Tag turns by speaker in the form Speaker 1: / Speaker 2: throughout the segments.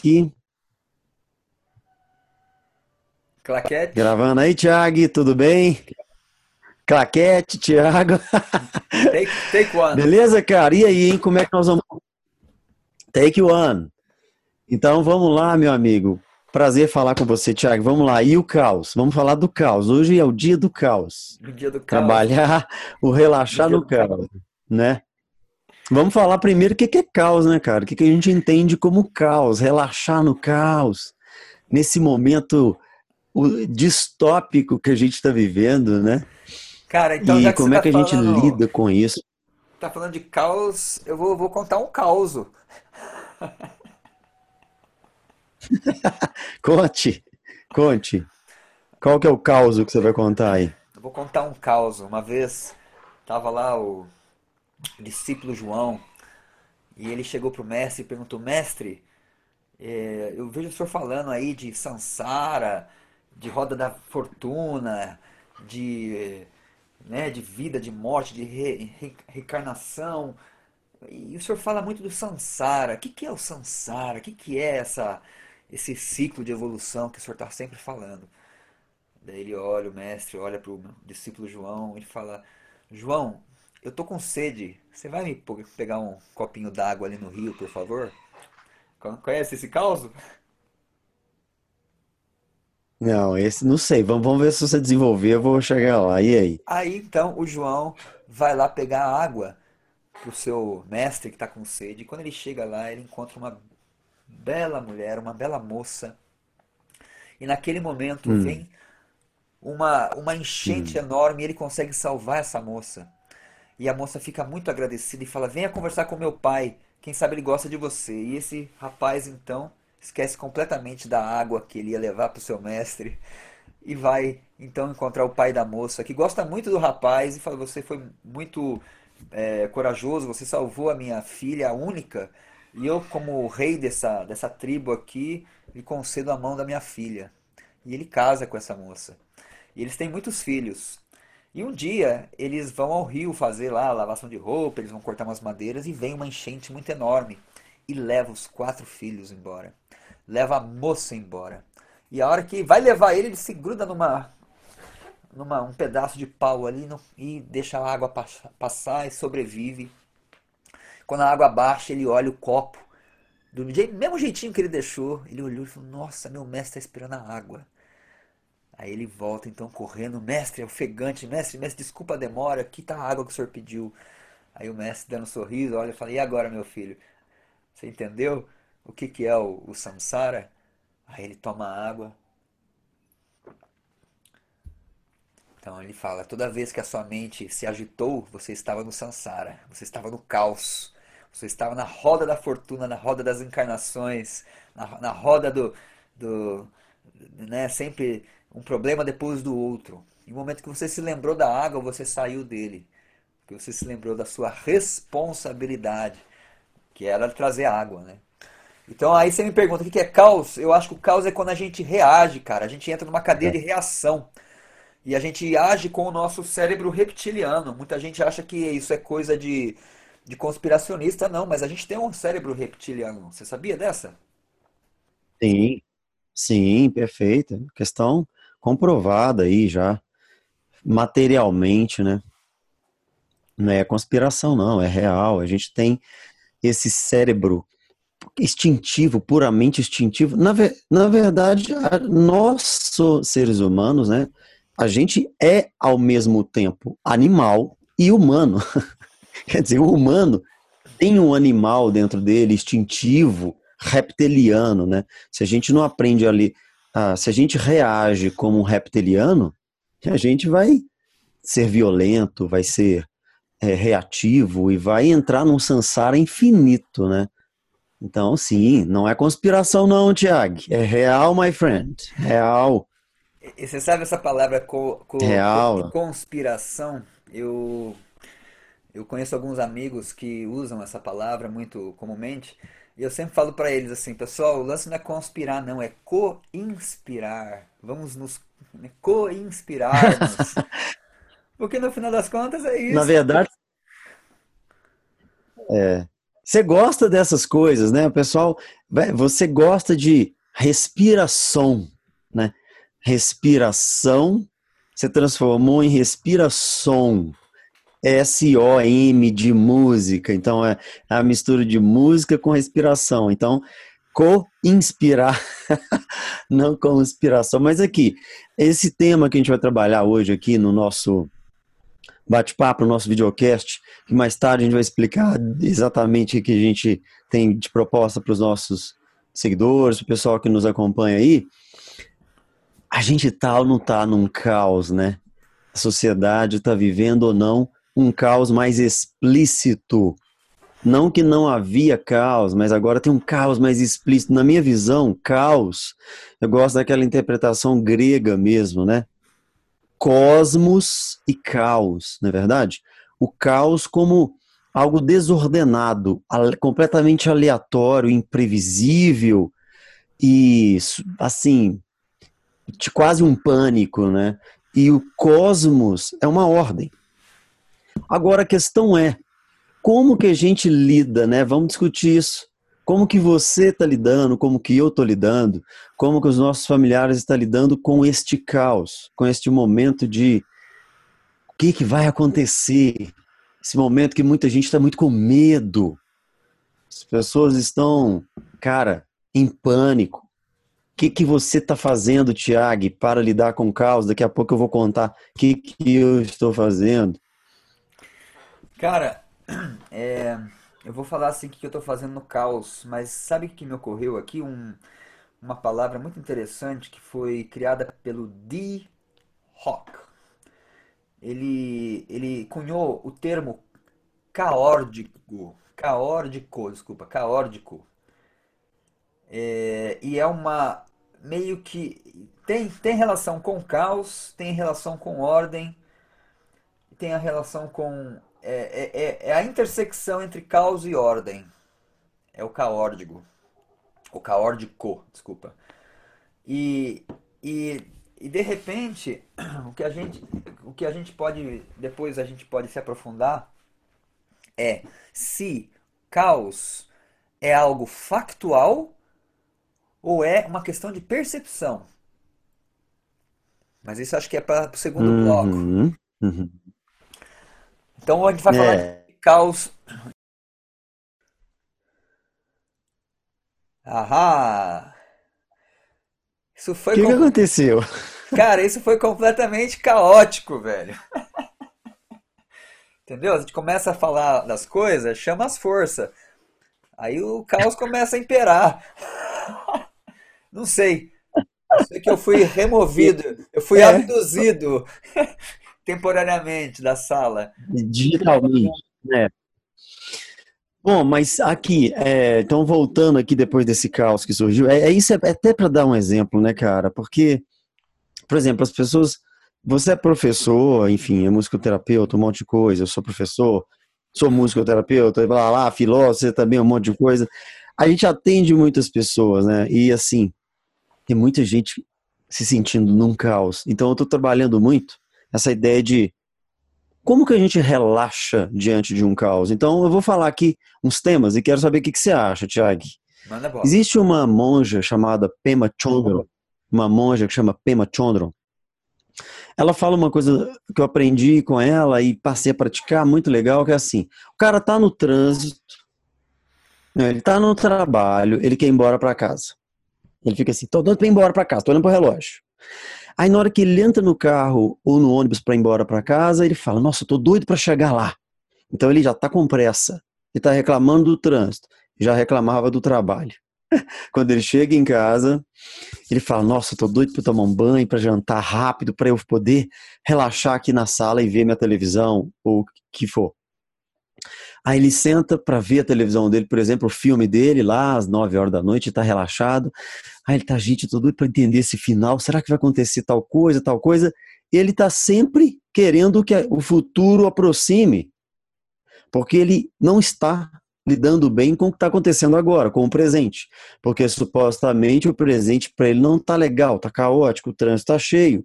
Speaker 1: aqui.
Speaker 2: Claquete.
Speaker 1: Gravando aí, Thiago, tudo bem? Claquete, Thiago.
Speaker 2: Take, take one.
Speaker 1: Beleza, cara? E aí, hein? Como é que nós vamos. Take one. Então vamos lá, meu amigo. Prazer falar com você, Thiago. Vamos lá. E o caos? Vamos falar do caos. Hoje é o dia do caos.
Speaker 2: No dia do caos.
Speaker 1: Trabalhar, o relaxar
Speaker 2: No do
Speaker 1: caos, né? Vamos falar primeiro o que que é caos, né, cara? O que que a gente entende como caos, relaxar no caos, nesse momento distópico que a gente está vivendo, né?
Speaker 2: Cara, então
Speaker 1: E como é
Speaker 2: tá
Speaker 1: que a gente
Speaker 2: falando,
Speaker 1: lida com isso?
Speaker 2: tá falando de caos, eu vou, vou contar um caos.
Speaker 1: Conte, conte. Qual que é o caos que você vai contar aí?
Speaker 2: Eu vou contar um caos. Uma vez tava lá o discípulo João e ele chegou pro mestre e perguntou: Mestre, eh, eu vejo o senhor falando aí de Sansara, de roda da fortuna, de, né, de vida, de morte, de re- re- reencarnação. E o senhor fala muito do Sansara. O que que é o Sansara? O que que é essa, esse ciclo de evolução que o senhor está sempre falando? Daí ele olha, o mestre olha para o discípulo João e fala: João, eu tô com sede. Você vai me pegar um copinho d'água ali no rio, por favor? Con- Conhece esse caos?
Speaker 1: Não, esse não sei. Vamos, vamos ver se você desenvolver, eu vou chegar lá. E aí?
Speaker 2: Aí então o João vai lá pegar água pro seu mestre que está com sede. E quando ele chega lá, ele encontra uma bela mulher, uma bela moça. E naquele momento
Speaker 1: Hum,
Speaker 2: vem uma, uma enchente
Speaker 1: hum.
Speaker 2: enorme e ele consegue salvar essa moça. E a moça fica muito agradecida e fala: Venha conversar com meu pai, quem sabe ele gosta de você. E esse rapaz então esquece completamente da água que ele ia levar para o seu mestre e vai então encontrar o pai da moça, que gosta muito do rapaz e fala: Você foi muito é, corajoso, você salvou a minha filha, a única, e eu, como rei dessa, dessa tribo aqui, lhe concedo a mão da minha filha. E ele casa com essa moça. E eles têm muitos filhos. E um dia eles vão ao rio fazer lá lavação de roupa, eles vão cortar umas madeiras e vem uma enchente muito enorme e leva os quatro filhos embora. Leva a moça embora. E a hora que vai levar ele, ele se gruda numa, numa um pedaço de pau ali no- e deixa a água pas- passar e sobrevive. Quando a água baixa, ele olha o copo do mesmo jeitinho que ele deixou. Ele olhou e falou: Nossa, meu mestre está esperando a água. Aí ele volta então correndo, mestre, ofegante, mestre, mestre, desculpa a demora, aqui tá a água que o senhor pediu. Aí o mestre dando um sorriso, olha e fala, e agora, meu filho? Você entendeu o que que é o, o samsara? Aí ele toma água, então ele fala, toda vez que a sua mente se agitou, você estava no samsara, você estava no caos, você estava na roda da fortuna, na roda das encarnações, na, na roda do, do, né, sempre um problema depois do outro. E no momento que você se lembrou da água, você saiu dele. Porque você se lembrou da sua responsabilidade, que era trazer água, né? Então aí você me pergunta, o que é caos? Eu acho que o caos é quando a gente reage, cara. A gente entra numa cadeia de reação. E a gente age com o nosso cérebro reptiliano. Muita gente acha que isso é coisa de, de conspiracionista, não, mas a gente tem um cérebro reptiliano. Você sabia dessa?
Speaker 1: Sim, sim, perfeito. Questão comprovada aí já, materialmente, né? Não é conspiração, não, é real. A gente tem esse cérebro instintivo, puramente instintivo. Na, ve- na verdade, nós, seres humanos, né? A gente é ao mesmo tempo animal e humano. Quer dizer, o humano tem um animal dentro dele, instintivo, reptiliano, né? Se a gente não aprende ali, ah, se a gente reage como um reptiliano, a gente vai ser violento, vai ser é, reativo e vai entrar num samsara infinito, né? Então, sim, não é conspiração não, Tiago. É real, my friend. Real,
Speaker 2: E você sabe essa palavra co- co-
Speaker 1: real.
Speaker 2: conspiração? Eu, eu conheço alguns amigos que usam essa palavra muito comumente. E eu sempre falo para eles assim, pessoal, o lance não é conspirar, não, é co-inspirar. Vamos nos né, co-inspirarmos. Porque no final das contas é
Speaker 1: Na
Speaker 2: isso.
Speaker 1: verdade, Você gosta dessas coisas, né? O pessoal, você gosta de respiração, né? Respiração, você transformou em respiração. S-O-M de música. Então é a mistura de música com respiração. Então, co-inspirar, não com inspiração. Mas aqui, esse tema que a gente vai trabalhar hoje aqui no nosso bate-papo, no nosso videocast, que mais tarde a gente vai explicar exatamente o que a gente tem de proposta para os nossos seguidores, o pessoal que nos acompanha aí. A gente tá ou não tá num caos, né? A sociedade está vivendo ou não um caos mais explícito. Não que não havia caos, mas agora tem um caos mais explícito. Na minha visão, caos, eu gosto daquela interpretação grega mesmo, né? Cosmos e caos, não é verdade? O caos como algo desordenado, completamente aleatório, imprevisível e assim, de quase um pânico, né? E o cosmos é uma ordem. Agora a questão é, como que a gente lida, né? Vamos discutir isso. Como que você está lidando, como que eu estou lidando, como que os nossos familiares estão lidando com este caos, com este momento de o que, que vai acontecer, esse momento que muita gente está muito com medo. As pessoas estão, cara, em pânico. O que, que você está fazendo, Tiago, para lidar com o caos? Daqui a pouco eu vou contar o que, que eu estou fazendo.
Speaker 2: Cara, é, eu vou falar assim o que eu estou fazendo no caos, mas sabe o que me ocorreu aqui? Um, uma palavra muito interessante que foi criada pelo D. Hawk. Ele, ele cunhou o termo caórdico, caórdico, desculpa, caórdico. É, e é uma meio que tem, tem relação com caos, tem relação com ordem, tem a relação com é, é, é, é a intersecção entre caos e ordem. É o caórdico. O caórdico, desculpa. E, e, e de repente, o que, a gente, o que a gente pode, depois a gente pode se aprofundar, é se caos é algo factual ou é uma questão de percepção. Mas isso acho que é para o segundo uhum, bloco. Uhum. Então a gente vai falar é. de caos. Ahá!
Speaker 1: Isso foi. O que, com... que aconteceu?
Speaker 2: Cara, isso foi completamente caótico, velho. Entendeu? A gente começa a falar das coisas, chama as forças. Aí o caos começa a imperar. Não sei. Eu sei que eu fui removido, eu fui é. abduzido temporariamente da sala.
Speaker 1: Digitalmente, né? Bom, mas aqui, é, então voltando aqui depois desse caos que surgiu, é, é isso é, é até para dar um exemplo, né, cara? Porque, por exemplo, as pessoas, você é professor, enfim, é musicoterapeuta, um monte de coisa, eu sou professor, sou musicoterapeuta, blá lá, filósofo, você também um monte de coisa. A gente atende muitas pessoas, né? E assim, tem muita gente se sentindo num caos. Então eu estou trabalhando muito essa ideia de como que a gente relaxa diante de um caos. Então, eu vou falar aqui uns temas e quero saber o que, que você acha, Tiago. Existe uma monja chamada Pema Chondron, uma monja que chama Pema Chondron. Ela fala uma coisa que eu aprendi com ela e passei a praticar, muito legal, que é assim, o cara tá no trânsito, né, ele tá no trabalho, ele quer ir embora para casa. Ele fica assim, tô doido pra ir embora para casa, tô olhando pro relógio. Aí na hora que ele entra no carro ou no ônibus para ir embora para casa, ele fala: "Nossa, eu tô doido para chegar lá". Então ele já tá com pressa. Ele tá reclamando do trânsito, já reclamava do trabalho. Quando ele chega em casa, ele fala: "Nossa, eu tô doido para tomar um banho, para jantar rápido, para eu poder relaxar aqui na sala e ver minha televisão ou o que for". Aí ele senta para ver a televisão dele, por exemplo, o filme dele lá às 9 horas da noite, está relaxado. Aí ele tá, gente, tô doido para entender esse final. Será que vai acontecer tal coisa, tal coisa? Ele está sempre querendo que o futuro aproxime, porque ele não está lidando bem com o que está acontecendo agora, com o presente, porque supostamente o presente para ele não está legal, está caótico, o trânsito está cheio,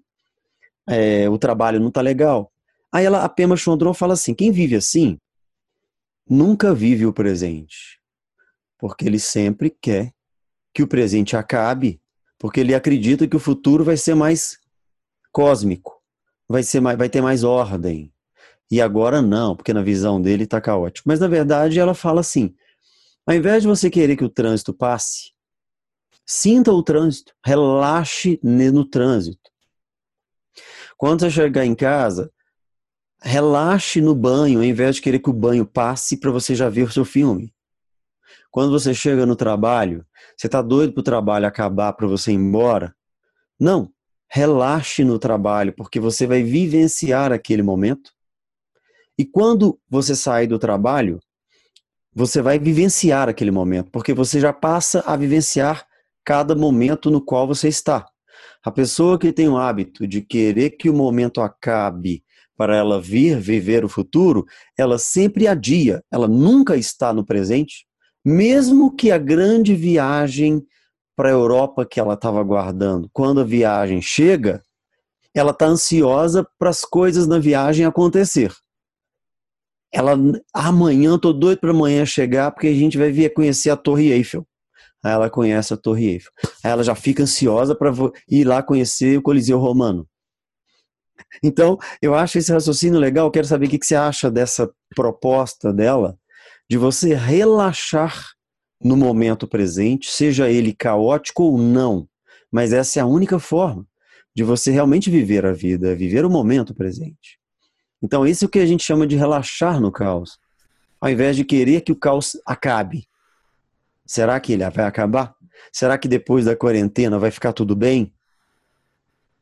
Speaker 1: é, o trabalho não está legal. Aí ela, a Pema Chondron fala assim: quem vive assim nunca vive o presente, porque ele sempre quer que o presente acabe, porque ele acredita que o futuro vai ser mais cósmico, vai ser mais, vai ter mais ordem. E agora não, porque na visão dele está caótico. Mas na verdade ela fala assim: ao invés de você querer que o trânsito passe, sinta o trânsito, relaxe no trânsito. Quando você chegar em casa, relaxe no banho, ao invés de querer que o banho passe para você já ver o seu filme. Quando você chega no trabalho, você está doido para o trabalho acabar para você ir embora? Não, relaxe no trabalho, porque você vai vivenciar aquele momento. E quando você sair do trabalho, você vai vivenciar aquele momento, porque você já passa a vivenciar cada momento no qual você está. A pessoa que tem o hábito de querer que o momento acabe para ela vir viver o futuro, ela sempre adia, ela nunca está no presente, mesmo que a grande viagem para a Europa que ela estava aguardando, quando a viagem chega, ela está ansiosa para as coisas na viagem acontecer. Ela, amanhã, estou doido para amanhã chegar, porque a gente vai vir conhecer a Torre Eiffel. Aí ela conhece a Torre Eiffel. Aí ela já fica ansiosa para ir lá conhecer o Coliseu Romano. Então, eu acho esse raciocínio legal. Quero saber o que você acha dessa proposta dela, de você relaxar no momento presente, seja ele caótico ou não. Mas essa é a única forma de você realmente viver a vida, viver o momento presente. Então, isso é o que a gente chama de relaxar no caos, ao invés de querer que o caos acabe. Será que ele vai acabar? Será que depois da quarentena vai ficar tudo bem?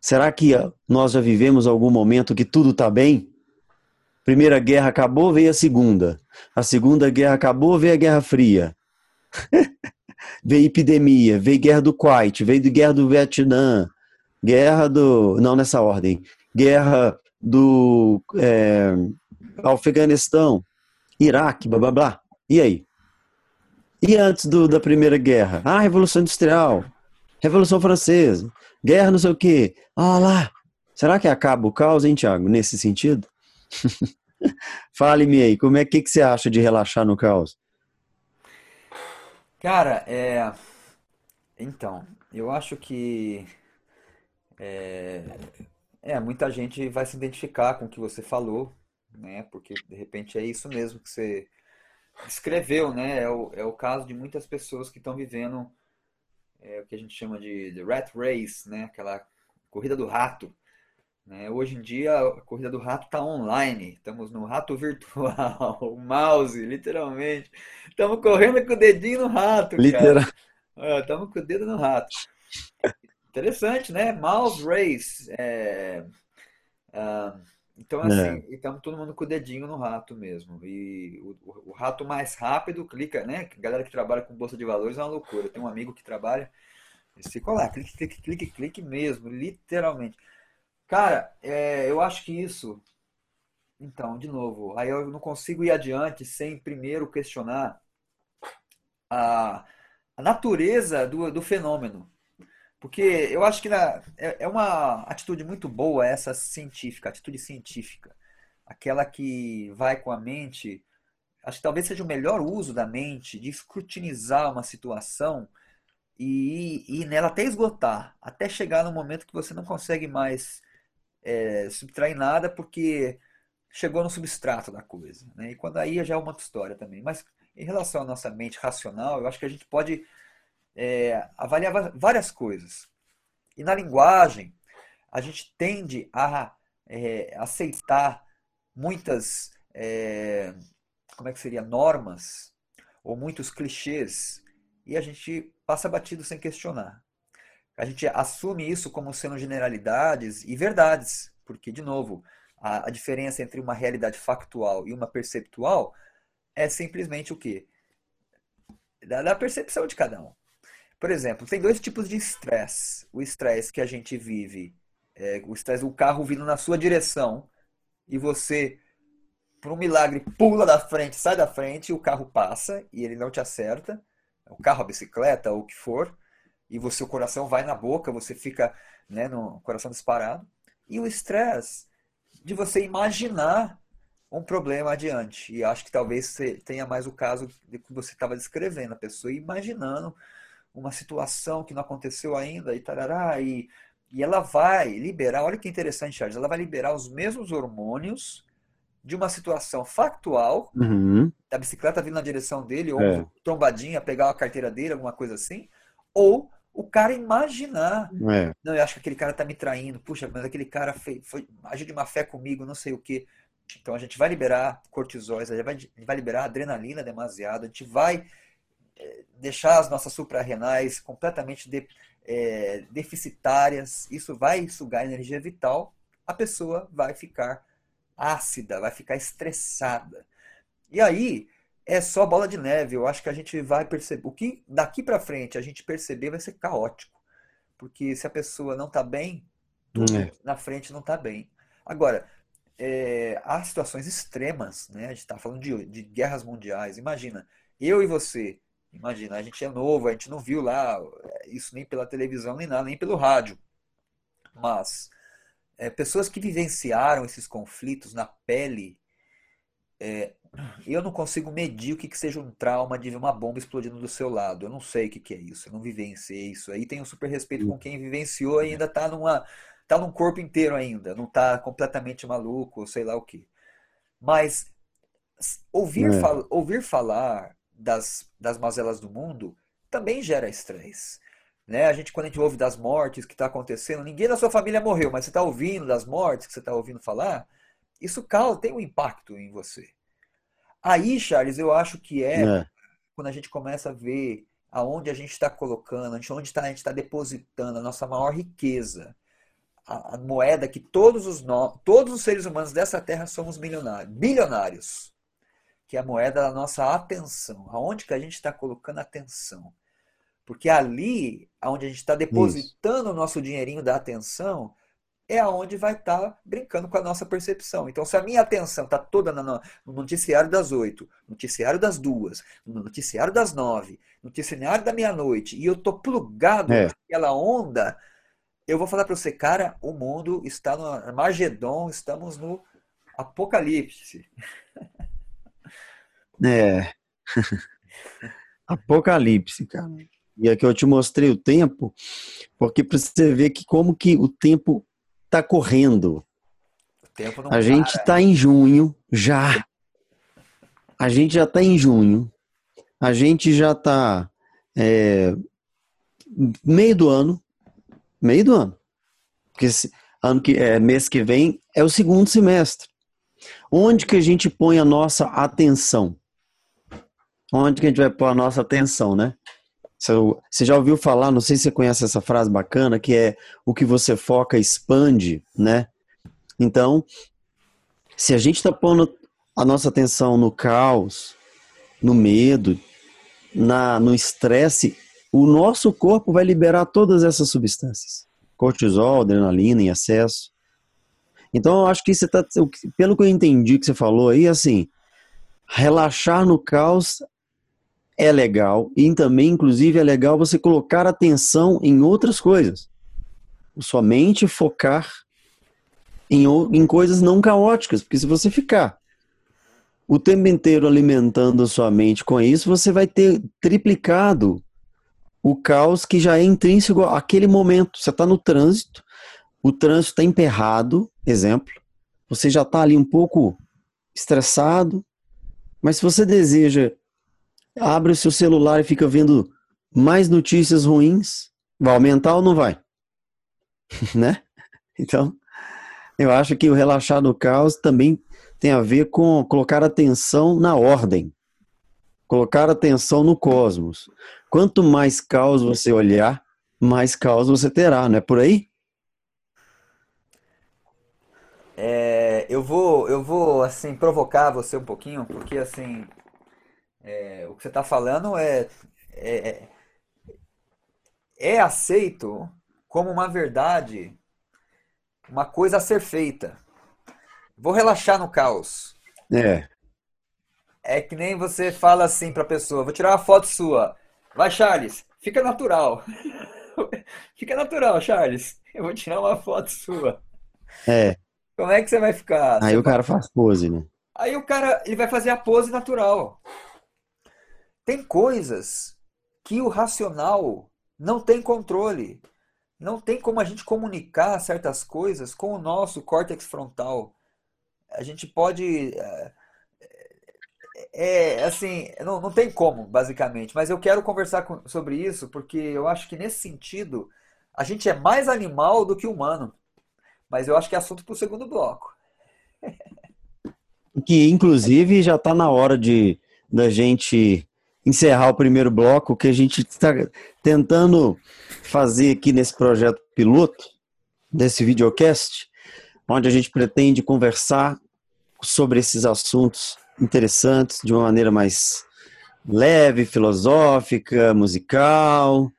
Speaker 1: Será que nós já vivemos algum momento que tudo está bem? Primeira guerra acabou, veio a segunda. A segunda guerra acabou, veio a Guerra Fria. veio epidemia, veio guerra do Kuwait, veio guerra do Vietnã, guerra do. Não nessa ordem. Guerra do é, Afeganistão, Iraque, blá blá blá. E aí? E antes do, da Primeira Guerra? Ah, Revolução Industrial, Revolução Francesa, guerra não sei o quê. Ah lá, será que acaba o caos, hein, Tiago, nesse sentido? Fale-me aí, como é que, que você acha de relaxar no caos?
Speaker 2: Cara, é. Então, eu acho que. É... é, muita gente vai se identificar com o que você falou, né? Porque de repente é isso mesmo que você escreveu, né? É o, é o caso de muitas pessoas que estão vivendo é, o que a gente chama de, rat race, né? Aquela corrida do rato. Né? Hoje em dia a corrida do rato está online. Estamos no rato virtual, o mouse, literalmente. Estamos correndo com o dedinho no rato, Literal. Estamos com o dedo no rato. Interessante, né? Mouse race. É... Uh, então, assim, é. estamos todo mundo com o dedinho no rato mesmo. E o, o, o, rato mais rápido clica, né? Galera que trabalha com bolsa de valores é uma loucura. Tem um amigo que trabalha, eles ficam lá, clique, clique, clique, clique mesmo, literalmente. Cara, é, eu acho que isso. Então, de novo, aí eu não consigo ir adiante sem primeiro questionar a, a natureza do, do fenômeno. Porque eu acho que na, é, é uma atitude muito boa essa científica, atitude científica. Aquela que vai com a mente. Acho que talvez seja o melhor uso da mente de escrutinizar uma situação e ir nela até esgotar, até chegar no momento que você não consegue mais é, subtrair nada porque chegou no substrato da coisa. Né? E quando aí já é uma outra história também. Mas em relação à nossa mente racional, eu acho que a gente pode é, avaliar várias coisas. E na linguagem, a gente tende a é, aceitar muitas, é, como é que seria, normas ou muitos clichês e a gente passa batido sem questionar. A gente assume isso como sendo generalidades e verdades, porque, de novo, a, a diferença entre uma realidade factual e uma perceptual é simplesmente o quê? Da, da percepção de cada um. Por exemplo, tem dois tipos de estresse. O estresse que a gente vive, é, o estresse do carro vindo na sua direção e você, por um milagre, pula da frente, sai da frente, e o carro passa e ele não te acerta. O carro, a bicicleta, ou o que for. E você, o coração vai na boca, você fica né, no coração disparado. E o estresse de você imaginar um problema adiante. E acho que talvez tenha mais o caso de que você estava descrevendo, a pessoa imaginando uma situação que não aconteceu ainda e tarará, e, e ela vai liberar, olha que interessante, Charles, ela vai liberar os mesmos hormônios de uma situação factual,
Speaker 1: uhum.
Speaker 2: da bicicleta vindo na direção dele, ou é. trombadinha, pegar a carteira dele, alguma coisa assim, ou o cara imaginar.
Speaker 1: É.
Speaker 2: Não, eu acho que aquele cara tá me traindo. Puxa, mas aquele cara foi, foi agiu de má fé comigo, não sei o quê. Então a gente vai liberar cortisóis, a gente vai, a gente vai liberar adrenalina demasiado, a gente vai deixar as nossas suprarrenais completamente de, é, deficitárias. Isso vai sugar energia vital. A pessoa vai ficar ácida, vai ficar estressada. E aí, é só bola de neve. Eu acho que a gente vai perceber. O que daqui para frente a gente perceber vai ser caótico. Porque se a pessoa não está bem, tudo é. na frente não está bem. Agora, é, há situações extremas, né? A gente está falando de, de guerras mundiais. Imagina, eu e você. Imagina, a gente é novo, a gente não viu lá é, isso nem pela televisão, nem nada, nem pelo rádio. Mas é, pessoas que vivenciaram esses conflitos na pele é, eu não consigo medir o que, que seja um trauma de ver uma bomba explodindo do seu lado. Eu não sei o que, que é isso. Eu não vivenciei isso. Aí tenho super respeito com quem vivenciou e ainda está numa, tá num corpo inteiro ainda. Não está completamente maluco, ou sei lá o que. Mas ouvir, é. fal, ouvir falar das, das mazelas do mundo também gera estresse. Né? A gente, quando a gente ouve das mortes que está acontecendo, ninguém da sua família morreu, mas você está ouvindo das mortes que você está ouvindo falar, isso causa, tem um impacto em você. Aí, Charles, eu acho que é, é. quando a gente começa a ver aonde a gente está colocando, onde tá, a gente está depositando a nossa maior riqueza, a, a, moeda que todos os, no, todos os seres humanos dessa terra somos milionários, bilionários, que é a moeda da nossa atenção, aonde que a gente está colocando atenção. Porque ali, onde a gente está depositando Isso. o nosso dinheirinho da atenção, é aonde vai estar tá brincando com a nossa percepção. Então, se a minha atenção está toda no noticiário das oito, no noticiário das duas, no noticiário das nove, no noticiário da meia-noite, e eu estou plugado é. naquela onda, eu vou falar para você, cara, o mundo está no Armagedon, estamos no Apocalipse.
Speaker 1: É. Apocalipse, cara. E aqui eu te mostrei o tempo, porque para você ver que como que o tempo está correndo. a gente está em junho já. A gente já está em junho. A gente já está é, meio do ano. Meio do ano. Porque ano que, é, mês que vem é o segundo semestre. Onde que a gente põe a nossa atenção? Onde que a gente vai pôr a nossa atenção, né? Você já ouviu falar, não sei se você conhece essa frase bacana, que é o que você foca expande, né? Então, se a gente está pondo a nossa atenção no caos, no medo, na, no estresse, o nosso corpo vai liberar todas essas substâncias. Cortisol, adrenalina em excesso. Então, eu acho que você tá, pelo que eu entendi que você falou aí, assim, relaxar no caos é legal e também, inclusive, é legal você colocar atenção em outras coisas. Somente focar em, em coisas não caóticas, porque se você ficar o tempo inteiro alimentando a sua mente com isso, você vai ter triplicado o caos que já é intrínseco àquele momento. Você está no trânsito, o trânsito está emperrado, exemplo, você já está ali um pouco estressado, mas se você deseja abre o seu celular e fica vendo mais notícias ruins, vai aumentar ou não vai? né? Então, eu acho que o relaxar do caos também tem a ver com colocar atenção na ordem, colocar atenção no cosmos. Quanto mais caos você olhar, mais caos você terá, não é por aí?
Speaker 2: É, eu vou, eu vou assim provocar você um pouquinho, porque assim é, o que você está falando é, é, é, é aceito como uma verdade, uma coisa a ser feita. Vou relaxar no caos.
Speaker 1: É.
Speaker 2: É que nem você fala assim para a pessoa: vou tirar uma foto sua. Vai, Charles, fica natural. fica natural, Charles. Eu vou tirar uma foto sua.
Speaker 1: É.
Speaker 2: Como é que você vai ficar?
Speaker 1: Aí
Speaker 2: você
Speaker 1: o cara faz pose, né?
Speaker 2: Aí o cara ele vai fazer a pose natural. Tem coisas que o racional não tem controle. Não tem como a gente comunicar certas coisas com o nosso córtex frontal. A gente pode. É, assim, não, não tem como, basicamente. Mas eu quero conversar com, sobre isso porque eu acho que nesse sentido a gente é mais animal do que humano. Mas eu acho que é assunto para o segundo bloco.
Speaker 1: Que inclusive já está na hora de da gente encerrar o primeiro bloco, que a gente está tentando fazer aqui nesse projeto piloto, desse videocast, onde a gente pretende conversar sobre esses assuntos interessantes de uma maneira mais leve, filosófica, musical,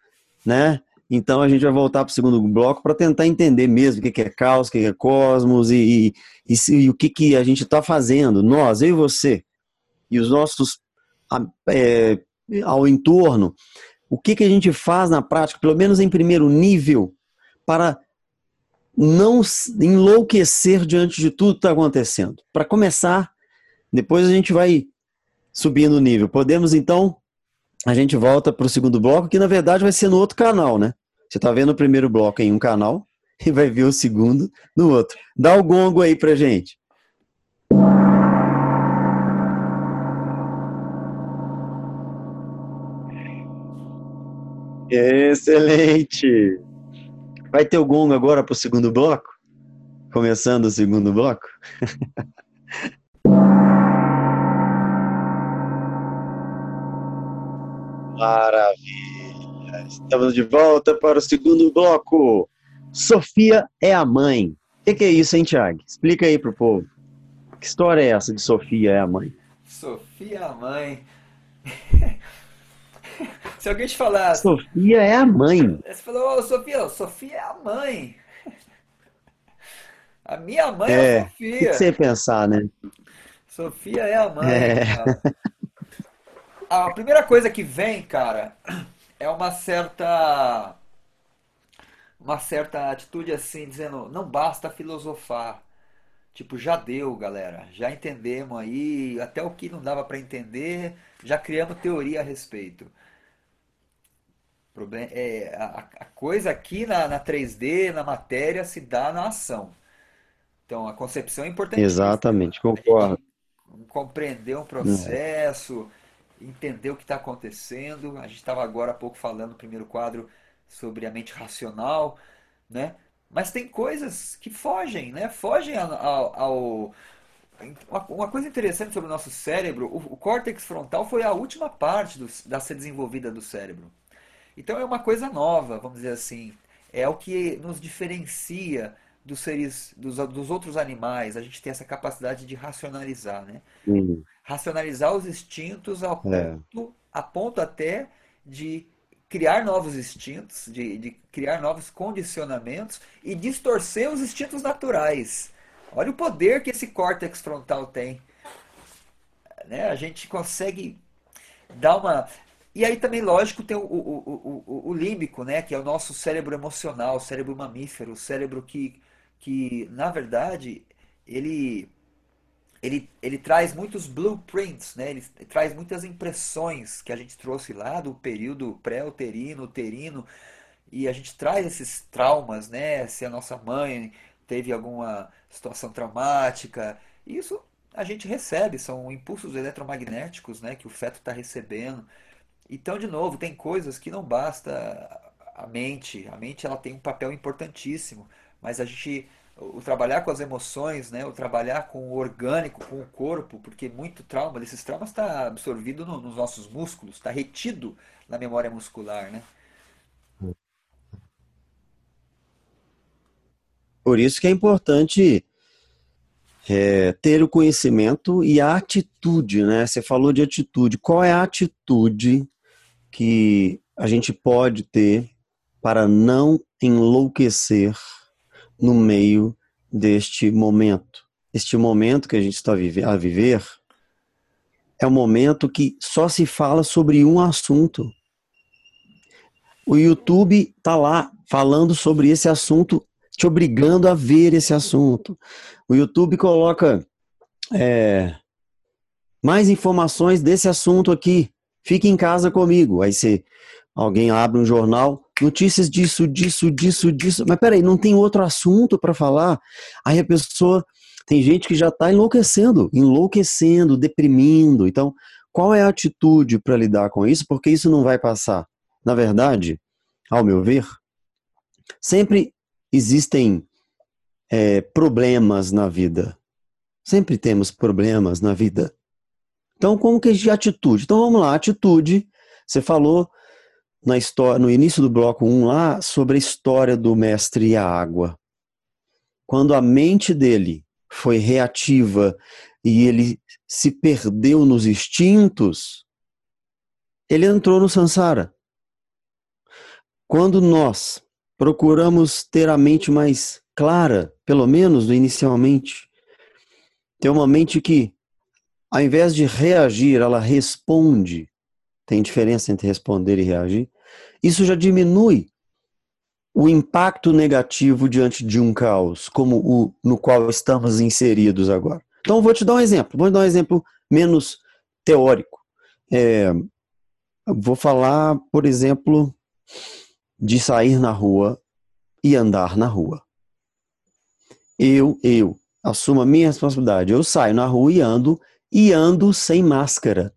Speaker 1: né? Então a gente vai voltar para o segundo bloco para tentar entender mesmo o que é caos, o que é cosmos e, e, e, e o que, que a gente está fazendo, nós, eu e você, e os nossos é, ao entorno, o que, que a gente faz na prática, pelo menos em primeiro nível, para não enlouquecer diante de tudo que está acontecendo. Para começar, depois a gente vai subindo o nível. Podemos então, a gente volta para o segundo bloco, que na verdade vai ser no outro canal, né? Você está vendo o primeiro bloco em um canal e vai ver o segundo no outro. Dá o gongo aí para gente. Excelente! Vai ter o gongo agora para o segundo bloco? Começando o segundo bloco? Maravilha! Estamos de volta para o segundo bloco. Sofia é a mãe. O que, é isso, hein, Tiago? Explica aí pro povo. Que história é essa de Sofia é a mãe?
Speaker 2: Sofia é a mãe. Se alguém te falar.
Speaker 1: Sofia é a mãe.
Speaker 2: Você falou, ô Sofia, Sofia é a mãe. A minha mãe é, é a Sofia. O
Speaker 1: que você pensar, né?
Speaker 2: Sofia é a mãe. É. A primeira coisa que vem, cara, é uma certa. Uma certa atitude assim, dizendo, não basta filosofar. Tipo, já deu, galera. Já entendemos aí, até o que não dava para entender, já criamos teoria a respeito. Problema, é, a, a coisa aqui na, na 3D, na matéria, se dá na ação. Então, a concepção é importante.
Speaker 1: Exatamente, concordo.
Speaker 2: Compreender um processo, é. entender o que está acontecendo. A gente estava agora há pouco falando no primeiro quadro sobre a mente racional, né? Mas tem coisas que fogem, né? Fogem ao, ao uma coisa interessante sobre o nosso cérebro, o, o córtex frontal foi a última parte do, da ser desenvolvida do cérebro. Então é uma coisa nova, vamos dizer assim. É o que nos diferencia dos seres, dos, dos outros animais. A gente tem essa capacidade de racionalizar, né? Uhum. Racionalizar os instintos ao é. ponto, é. a ponto até de criar novos instintos, de, de criar novos condicionamentos e distorcer os instintos naturais. Olha o poder que esse córtex frontal tem. Né? A gente consegue dar uma. E aí também, lógico, tem o, o, o, o, límbico, né? Que é o nosso cérebro emocional, o cérebro mamífero, o cérebro que, que na verdade, ele, ele, ele traz muitos blueprints, né? Ele traz muitas impressões que a gente trouxe lá do período pré-uterino, uterino, e a gente traz esses traumas, né? Se a nossa mãe teve alguma situação traumática, isso a gente recebe, são impulsos eletromagnéticos, né? Que o feto está recebendo. Então, de novo, tem coisas que não basta a mente. A mente ela tem um papel importantíssimo, mas a gente o trabalhar com as emoções, né, o trabalhar com o orgânico, com o corpo, porque muito trauma, desses traumas está absorvido no, nos nossos músculos, está retido na memória muscular, né?
Speaker 1: Por isso que é importante é, ter o conhecimento e a atitude, né? Você falou de atitude. Qual é a atitude que a gente pode ter para não enlouquecer no meio deste momento. Este momento que a gente está a viver é um momento que só se fala sobre um assunto. O YouTube está lá falando sobre esse assunto, te obrigando a ver esse assunto. O YouTube coloca é, mais informações desse assunto aqui. Fique em casa comigo. Aí você, alguém abre um jornal, notícias disso, disso, disso, disso. Mas peraí, não tem outro assunto para falar? Aí a pessoa, tem gente que já está enlouquecendo, enlouquecendo, deprimindo. Então, qual é a atitude para lidar com isso? Porque isso não vai passar. Na verdade, ao meu ver, sempre existem é, problemas na vida. Sempre temos problemas na vida. Então, como que é de atitude? Então, vamos lá, atitude. Você falou na história, no início do bloco 1 lá sobre a história do mestre e a água. Quando a mente dele foi reativa e ele se perdeu nos instintos, ele entrou no sansara. Quando nós procuramos ter a mente mais clara, pelo menos inicialmente, ter uma mente que, ao invés de reagir, ela responde. Tem diferença entre responder e reagir. Isso já diminui o impacto negativo diante de um caos, como o no qual estamos inseridos agora. Então, vou te dar um exemplo. Vou te dar um exemplo menos teórico. É, vou falar, por exemplo, de sair na rua e andar na rua. Eu, eu, assumo a minha responsabilidade. Eu saio na rua e ando, e ando sem máscara.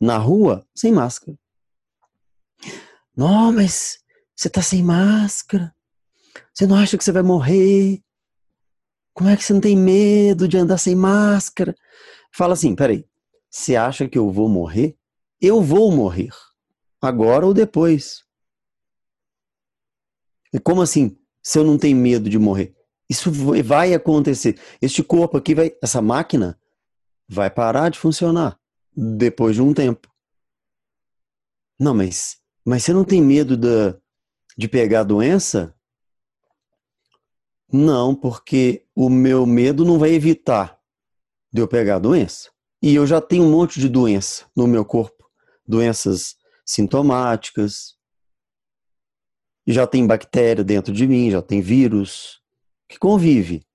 Speaker 1: Na rua, sem máscara. Não, mas você tá sem máscara. Você não acha que você vai morrer? Como é que você não tem medo de andar sem máscara? Fala assim, peraí. Você acha que eu vou morrer? Eu vou morrer. Agora ou depois. E como assim? Se eu não tenho medo de morrer? Isso vai acontecer. Este corpo aqui vai, essa máquina vai parar de funcionar depois de um tempo. Não, mas, mas você não tem medo da, de pegar a doença? Não, porque o meu medo não vai evitar de eu pegar a doença. E eu já tenho um monte de doença no meu corpo, doenças sintomáticas, já tem bactéria dentro de mim, já tem vírus, que convive.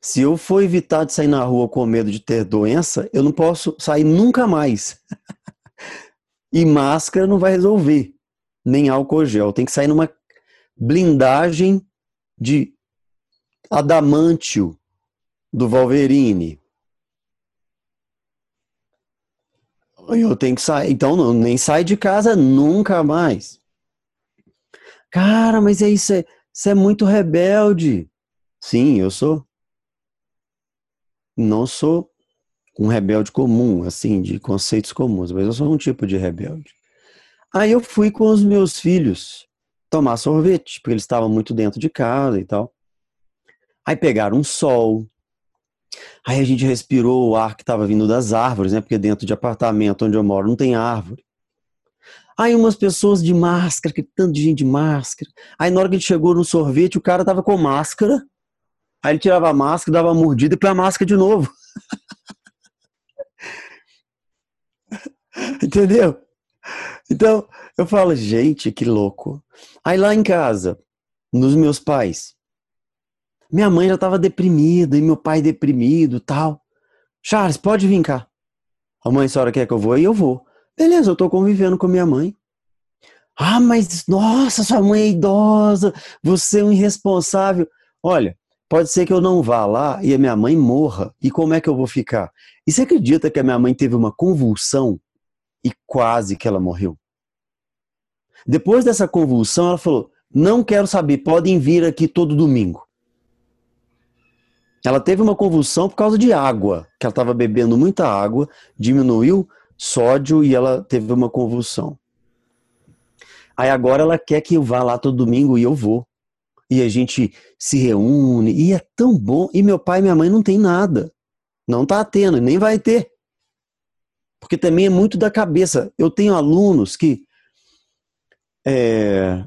Speaker 1: Se eu for evitar de sair na rua com medo de ter doença, eu não posso sair nunca mais. e máscara não vai resolver, nem álcool gel. Tem que sair numa blindagem de adamantio do Wolverine. Eu tenho que sair, então não, nem sai de casa nunca mais. Cara, mas é isso, é, você é muito rebelde. Sim, eu sou. Não sou um rebelde comum, assim, de conceitos comuns, mas eu sou um tipo de rebelde. Aí eu fui com os meus filhos tomar sorvete, porque eles estavam muito dentro de casa e tal. Aí pegaram um sol. Aí a gente respirou o ar que estava vindo das árvores, né? Porque dentro de apartamento onde eu moro não tem árvore. Aí umas pessoas de máscara, que tanto de gente de máscara. Aí na hora que ele chegou no sorvete, o cara tava com máscara. Aí ele tirava a máscara, dava uma mordida e põe a máscara de novo. Entendeu? Então, eu falo, gente, que louco. Aí lá em casa, nos meus pais, minha mãe já estava deprimida e meu pai deprimido tal. Charles, pode vir cá. A mãe, a senhora quer que eu vou? E eu vou. Beleza, eu tô convivendo com minha mãe. Ah, mas nossa, sua mãe é idosa, você é um irresponsável. Olha, pode ser que eu não vá lá e a minha mãe morra. E como é que eu vou ficar? E você acredita que a minha mãe teve uma convulsão e quase que ela morreu? Depois dessa convulsão, ela falou: Não quero saber, podem vir aqui todo domingo. Ela teve uma convulsão por causa de água, que ela estava bebendo muita água, diminuiu sódio e ela teve uma convulsão. Aí agora ela quer que eu vá lá todo domingo e eu vou. E a gente se reúne e é tão bom. E meu pai e minha mãe não tem nada. Não tá tendo, nem vai ter. Porque também é muito da cabeça. Eu tenho alunos que é,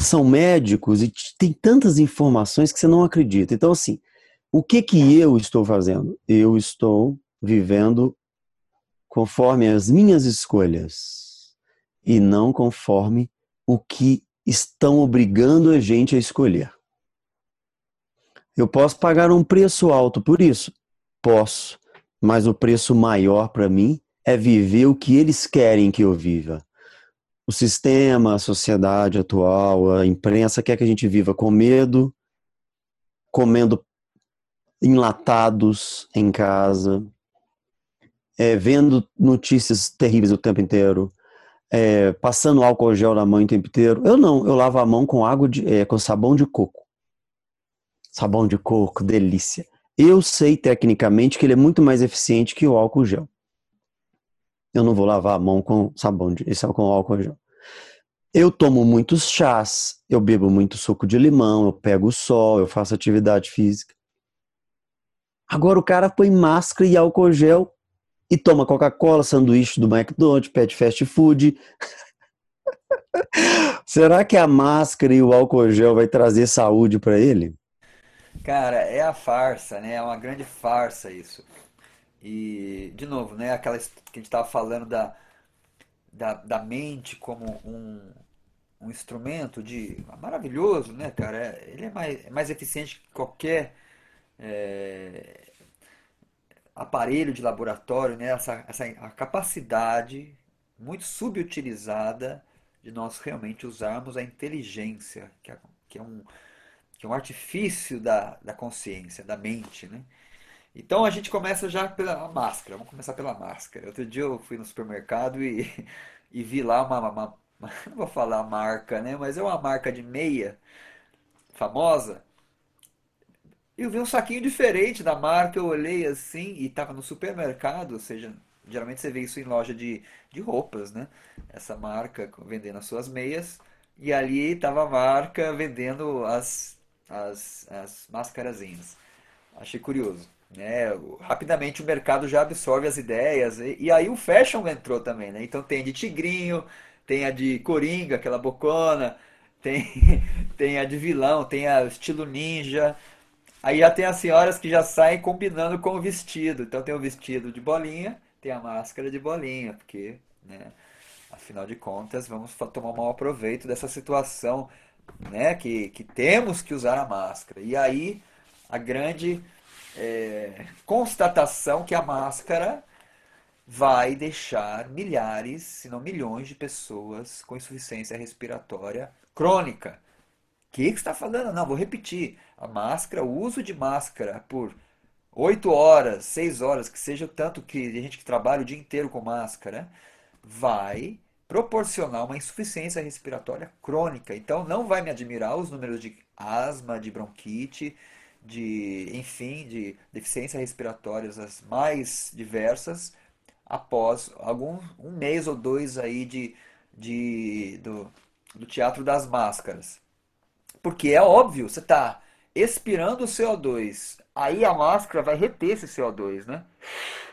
Speaker 1: são médicos e tem tantas informações que você não acredita. Então, assim, o que que eu estou fazendo? Eu estou vivendo conforme as minhas escolhas e não conforme o que estão obrigando a gente a escolher. Eu posso pagar um preço alto por isso? Posso, mas o preço maior para mim é viver o que eles querem que eu viva. O sistema, a sociedade atual, a imprensa quer que a gente viva com medo, comendo enlatados em casa, é, vendo notícias terríveis o tempo inteiro, é, passando álcool gel na mão o tempo inteiro. Eu não, eu lavo a mão com água de, é, com sabão de coco. Sabão de coco, delícia. Eu sei tecnicamente que ele é muito mais eficiente que o álcool gel. Eu não vou lavar a mão com sabão de, com álcool gel. Eu tomo muitos chás, eu bebo muito suco de limão, eu pego o sol, eu faço atividade física. Agora o cara põe máscara e álcool gel e toma Coca-Cola, sanduíche do McDonald's, pede fast food. Será que a máscara e o álcool gel vai trazer saúde para ele?
Speaker 2: Cara, é a farsa, né? É uma grande farsa isso. E, de novo, né? Aquela que a gente estava falando da, da, da mente como um, um instrumento de maravilhoso, né, cara? É, ele é mais, é mais eficiente que qualquer é, aparelho de laboratório, né? Essa, essa a capacidade muito subutilizada de nós realmente usarmos a inteligência, que é, que é um que é um artifício da, da consciência, da mente, né? Então a gente começa já pela máscara. Vamos começar pela máscara. Outro dia eu fui no supermercado e, e vi lá uma, uma, não vou falar marca, né? Mas é uma marca de meia famosa. Eu vi um saquinho diferente da marca, eu olhei assim e estava no supermercado, ou seja, geralmente você vê isso em loja de, de roupas, né? Essa marca vendendo as suas meias. E ali estava a marca vendendo as, as, as máscarazinhas. Achei curioso. Né? Rapidamente o mercado já absorve as ideias. E, e aí o fashion entrou também, né? Então tem de tigrinho, tem a de Coringa, aquela bocona, tem, tem a de vilão, tem a estilo ninja. Aí já tem as senhoras que já saem combinando com o vestido. Então tem o vestido de bolinha, tem a máscara de bolinha, porque, né, afinal de contas, vamos tomar um maior proveito dessa situação, né, que, que temos que usar a máscara. E aí a grande é, constatação que a máscara vai deixar milhares, se não milhões de pessoas com insuficiência respiratória crônica. Que, que você está falando? Não, vou repetir. A máscara, o uso de máscara por 8 horas, 6 horas, que seja tanto que a gente que trabalha o dia inteiro com máscara, vai proporcionar uma insuficiência respiratória crônica. Então não vai me admirar os números de asma, de bronquite, de, enfim, de deficiências respiratórias as mais diversas após algum um mês ou dois aí de, de do, do teatro das máscaras. Porque é óbvio, você está expirando o CO2, aí a máscara vai reter esse CO2, né?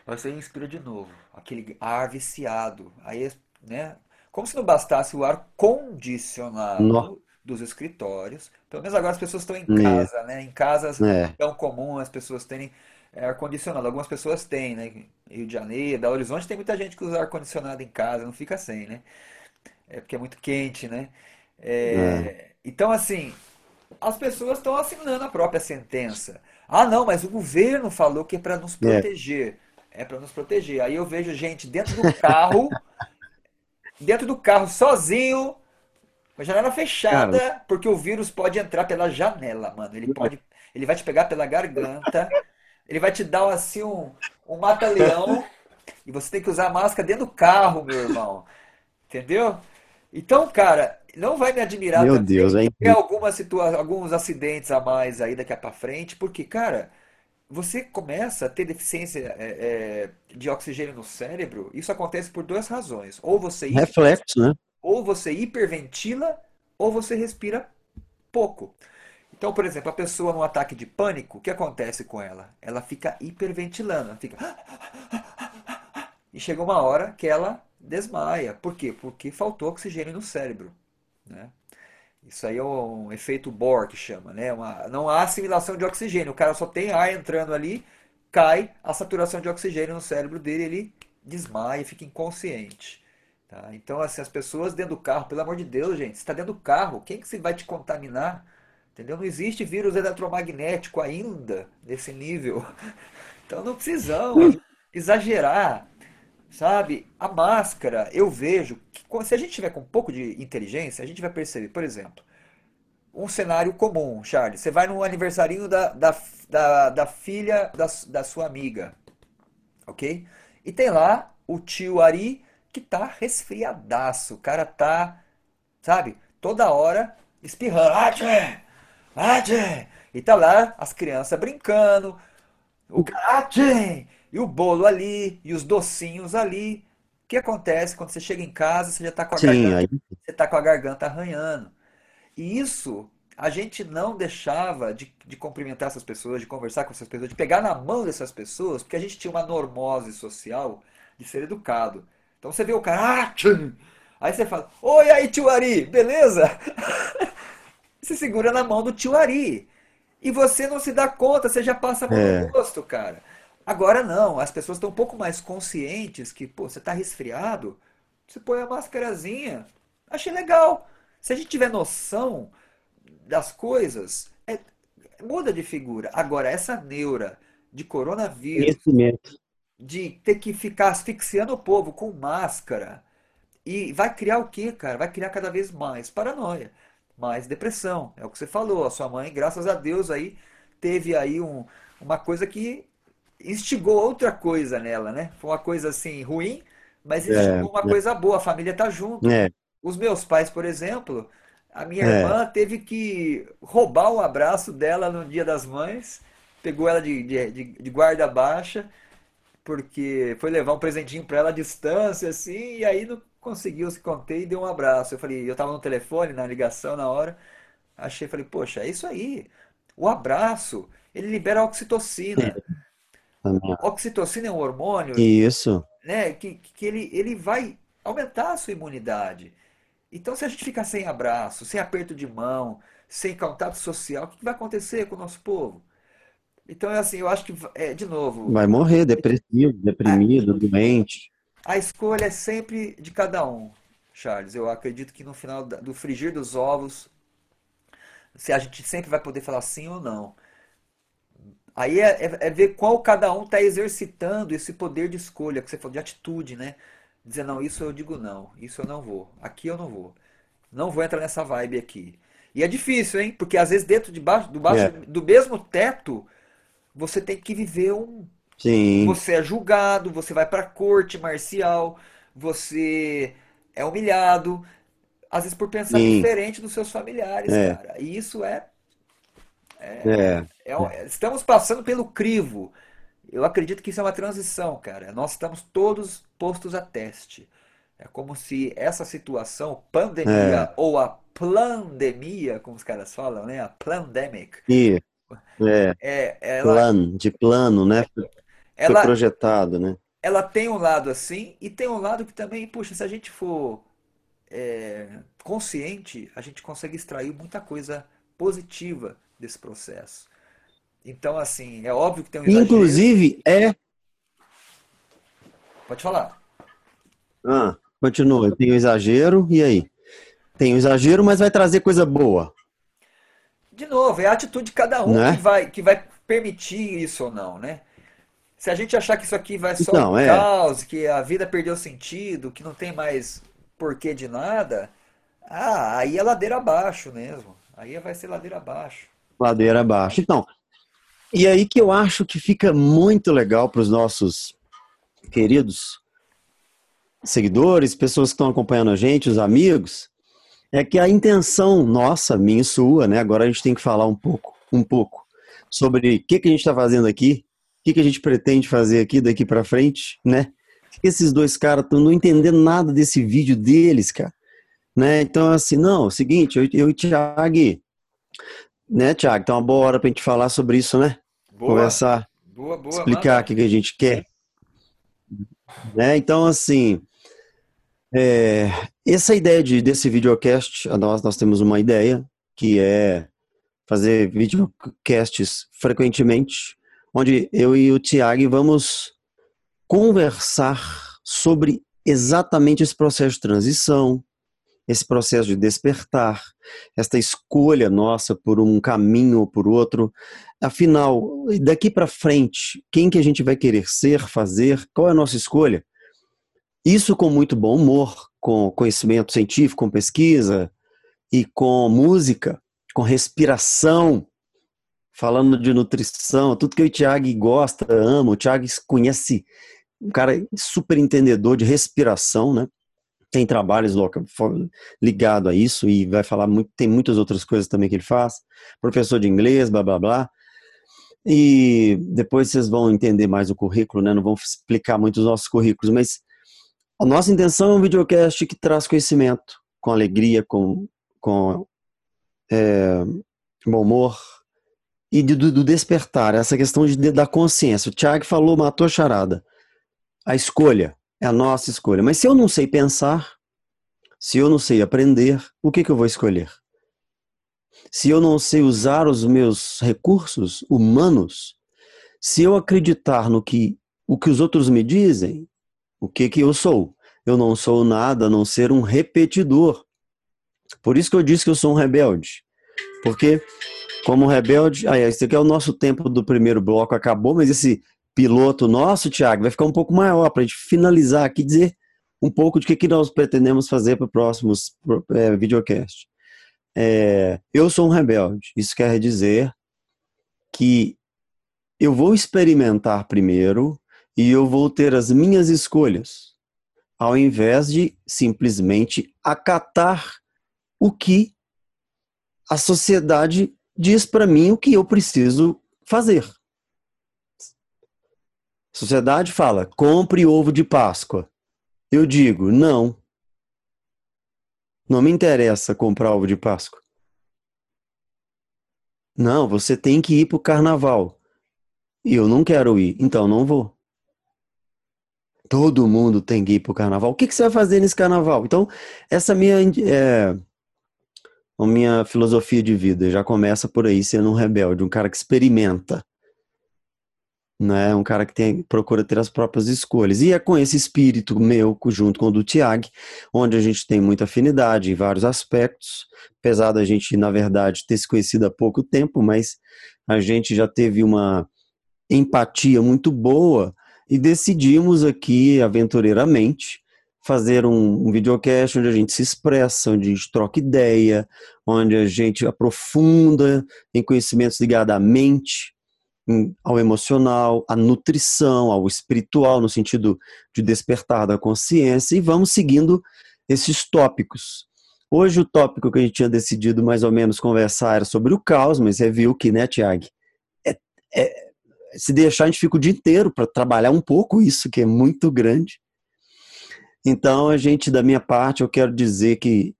Speaker 2: Você inspira de novo, aquele ar viciado. Aí, né? Como se não bastasse o ar condicionado no. dos escritórios. Pelo menos agora as pessoas estão em casa, é. né? Em casas é tão comum as pessoas terem é, ar-condicionado. Algumas pessoas têm, né? Rio de Janeiro, Belo Horizonte, tem muita gente que usa ar-condicionado em casa, não fica sem, né? É porque é muito quente, né? É, é. Então, assim, as pessoas estão assinando a própria sentença. Ah, não, mas o governo falou que é para nos é. proteger. É, é para nos proteger. Aí eu vejo gente dentro do carro, dentro do carro sozinho, com a janela fechada, Cara. porque o vírus pode entrar pela janela, mano. Ele pode, ele vai te pegar pela garganta. Ele vai te dar assim um, um mata-leão e você tem que usar máscara dentro do carro, meu irmão. Entendeu? Então, cara, não vai me admirar
Speaker 1: meu Deus, hein?
Speaker 2: ter algumas situa alguns acidentes a mais aí daqui para frente, porque, cara, você começa a ter deficiência é, é, de oxigênio no cérebro. Isso acontece por duas razões. Ou você
Speaker 1: reflexo, né?
Speaker 2: Ou você hiperventila, ou você respira pouco. Então, por exemplo, a pessoa num ataque de pânico, o que acontece com ela? Ela fica hiperventilando, ela fica. E chega uma hora que ela desmaia. Por quê? Porque faltou oxigênio no cérebro. Né? Isso aí é um efeito Bohr que chama, né? Uma, não há assimilação de oxigênio. O cara só tem ar entrando ali, cai a saturação de oxigênio no cérebro dele, ele desmaia e fica inconsciente. Tá? Então, assim, as pessoas dentro do carro, pelo amor de Deus, gente, está dentro do carro, quem que você vai te contaminar? Entendeu? Não existe vírus eletromagnético ainda nesse nível. Então não precisamos. exagerar, sabe? A máscara, eu vejo que se a gente tiver com um pouco de inteligência, a gente vai perceber, por exemplo, um cenário comum, Charles. Você vai no aniversarinho da, da, da, da filha da, da sua amiga, ok? E tem lá o tio Ari que tá resfriadaço. O cara tá, sabe, toda hora espirrando. Atchê! Atchê! E tá lá as crianças brincando. O cara! E o bolo ali, e os docinhos ali. O que acontece quando você chega em casa, você já tá com a
Speaker 1: Sim,
Speaker 2: garganta,
Speaker 1: aí,
Speaker 2: você tá com a garganta arranhando. E isso a gente não deixava de, de cumprimentar essas pessoas, de conversar com essas pessoas, de pegar na mão dessas pessoas, porque a gente tinha uma normose social de ser educado. Então você vê o cara, ah, tchum. aí você fala, oi aí tio Ari, beleza? Você segura na mão do tio Ari. E você não se dá conta, você já passa no
Speaker 1: é,
Speaker 2: rosto, cara. Agora não, as pessoas estão um pouco mais conscientes que, pô, você tá resfriado, você põe a máscarazinha. Achei legal. Se a gente tiver noção das coisas, é- muda de figura. Agora, essa neura de coronavírus, de ter que ficar asfixiando o povo com máscara, e vai criar o quê, cara? Vai criar cada vez mais paranoia, mais depressão. É o que você falou. A sua mãe, graças a Deus, aí teve aí um- uma coisa que instigou outra coisa nela, né? Foi uma coisa assim ruim, mas
Speaker 1: É,
Speaker 2: instigou uma coisa boa. A família tá junto.
Speaker 1: é,
Speaker 2: Os meus pais, por exemplo, a minha
Speaker 1: é,
Speaker 2: irmã teve que roubar o abraço dela no Dia das Mães, pegou ela de, de, de- guarda baixa, porque foi levar um presentinho para ela à distância, assim, e aí não conseguiu se conter e deu um abraço. Eu falei, eu tava no telefone, na ligação na hora, achei, falei, poxa, é isso aí. O abraço, ele libera
Speaker 1: é,
Speaker 2: oxitocina.
Speaker 1: também.
Speaker 2: Oxitocina é um hormônio
Speaker 1: Isso.
Speaker 2: né, que, que ele, ele vai aumentar a sua imunidade. Então, se a gente ficar sem abraço, sem aperto de mão, sem contato social, o que vai acontecer com o nosso povo? Então, é assim, eu acho que, é, de novo,
Speaker 1: Vai morrer depressivo,
Speaker 2: a,
Speaker 1: deprimido, doente.
Speaker 2: a escolha é sempre de cada um, Charles. Eu acredito que no final do frigir dos ovos, se a gente sempre vai poder falar sim ou não. Aí é, é- é ver qual cada um está exercitando esse poder de escolha, que você falou, de atitude, né? Dizer, não, isso eu digo não, isso eu não vou, aqui eu não vou. Não vou entrar nessa vibe aqui. E é difícil, hein? Porque às vezes dentro de baixo, do baixo
Speaker 1: É,
Speaker 2: do mesmo teto, você tem que viver um.
Speaker 1: sim,
Speaker 2: Você é julgado, você vai pra corte marcial, você é humilhado, às vezes por pensar
Speaker 1: sim,
Speaker 2: diferente dos seus familiares,
Speaker 1: é,
Speaker 2: cara. E isso é
Speaker 1: é,
Speaker 2: é um- estamos passando pelo crivo. Eu acredito que isso é uma transição, cara. Nós estamos todos postos a teste. É como se essa situação,
Speaker 1: é,
Speaker 2: pandemia ou a plandemia, como os caras falam, né? A pandemic,
Speaker 1: e, é,
Speaker 2: é, ela,
Speaker 1: plano, de plano, né? Foi
Speaker 2: ela,
Speaker 1: projetado, né?
Speaker 2: ela tem um lado assim e tem um lado que também, puxa, se a gente for é, consciente, a gente consegue extrair muita coisa positiva desse processo. Então, assim, é óbvio que tem um exagero.
Speaker 1: Inclusive, é.
Speaker 2: Pode falar.
Speaker 1: Ah, continua, tem o exagero, e aí? Tem o exagero, mas vai trazer coisa boa,
Speaker 2: De novo, é a atitude de cada um que
Speaker 1: né?
Speaker 2: vai, que vai permitir isso ou não, né? Se a gente achar que isso aqui vai só um
Speaker 1: é,
Speaker 2: caos, que a vida perdeu sentido, que não tem mais porquê de nada, ah, aí é ladeira abaixo mesmo. Aí vai ser ladeira abaixo.
Speaker 1: Ladeira abaixo. Então, e aí que eu acho que fica muito legal para os nossos queridos seguidores, pessoas que estão acompanhando a gente, os amigos, é que a intenção nossa, minha e sua, né? Agora a gente tem que falar um pouco, um pouco sobre o que que a gente está fazendo aqui, o que que a gente pretende fazer aqui daqui para frente, né? Esses dois caras estão não entendendo nada desse vídeo deles, cara, né? Então, assim, não, é o seguinte, eu, eu e o Thiago, né, Thiago? Então, é uma boa hora para a gente falar sobre isso, né?
Speaker 2: Boa,
Speaker 1: Conversar,
Speaker 2: boa, boa,
Speaker 1: explicar o que a gente quer, né? Então, assim, é, essa ideia de, desse videocast, a nós, nós temos uma ideia que é fazer videocasts frequentemente, onde eu e o Tiago vamos conversar sobre exatamente esse processo de transição, esse processo de despertar, esta escolha nossa por um caminho ou por outro. Afinal, daqui para frente, quem que a gente vai querer ser, fazer, qual é a nossa escolha? Isso com muito bom humor, com conhecimento científico, com pesquisa e com música, com respiração, falando de nutrição, tudo que o Thiago gosta, ama. O Thiago conhece um cara super entendedor de respiração, né? Tem trabalhos ligado a isso e vai falar muito, tem muitas outras coisas também que ele faz. Professor de inglês, blá blá blá. E depois vocês vão entender mais o currículo, né? Não vou explicar muito os nossos currículos, mas a nossa intenção é um videocast que traz conhecimento, com alegria, com, com é, bom humor e do, do, despertar, essa questão de, da consciência. O Tiago falou, matou a charada. A escolha é a nossa escolha. Mas se eu não sei pensar, se eu não sei aprender, o que, que eu vou escolher? Se eu não sei usar os meus recursos humanos, se eu acreditar no que o que os outros me dizem, o que que eu sou? Eu não sou nada a não ser um repetidor. Por isso que eu disse que eu sou um rebelde. Porque, como rebelde. Ah, esse aqui é o nosso tempo do primeiro bloco, acabou, mas esse piloto nosso, Tiago, vai ficar um pouco maior para a gente finalizar aqui dizer um pouco de que, que nós pretendemos fazer para o próximo é, videocast. É, eu sou um rebelde. Isso quer dizer que eu vou experimentar primeiro e eu vou ter as minhas escolhas, ao invés de simplesmente acatar o que a sociedade diz para mim o que eu preciso fazer. A sociedade fala: compre ovo de Páscoa. Eu digo: não. Não me interessa comprar ovo de Páscoa. Não, você tem que ir para o carnaval. Eu não quero ir, então não vou. Todo mundo tem que ir pro carnaval. O que, que você vai fazer nesse carnaval? Então, essa minha, é, a minha filosofia de vida já começa por aí, sendo um rebelde, um cara que experimenta. Né? Um cara que tem, procura ter as próprias escolhas. E é com esse espírito meu, junto com o do Tiag, onde a gente tem muita afinidade em vários aspectos, apesar da gente, na verdade, ter se conhecido há pouco tempo, mas a gente já teve uma empatia muito boa e decidimos aqui, aventureiramente, fazer um, um videocast onde a gente se expressa, onde a gente troca ideia, onde a gente aprofunda em conhecimentos ligados à mente, ao emocional, à nutrição, ao espiritual, no sentido de despertar da consciência, e vamos seguindo esses tópicos. Hoje o tópico que a gente tinha decidido mais ou menos conversar era sobre o caos, mas você viu que, né, Tiago? É, é, se deixar, a gente fica o dia inteiro para trabalhar um pouco isso, que é muito grande. Então, a gente, da minha parte, eu quero dizer que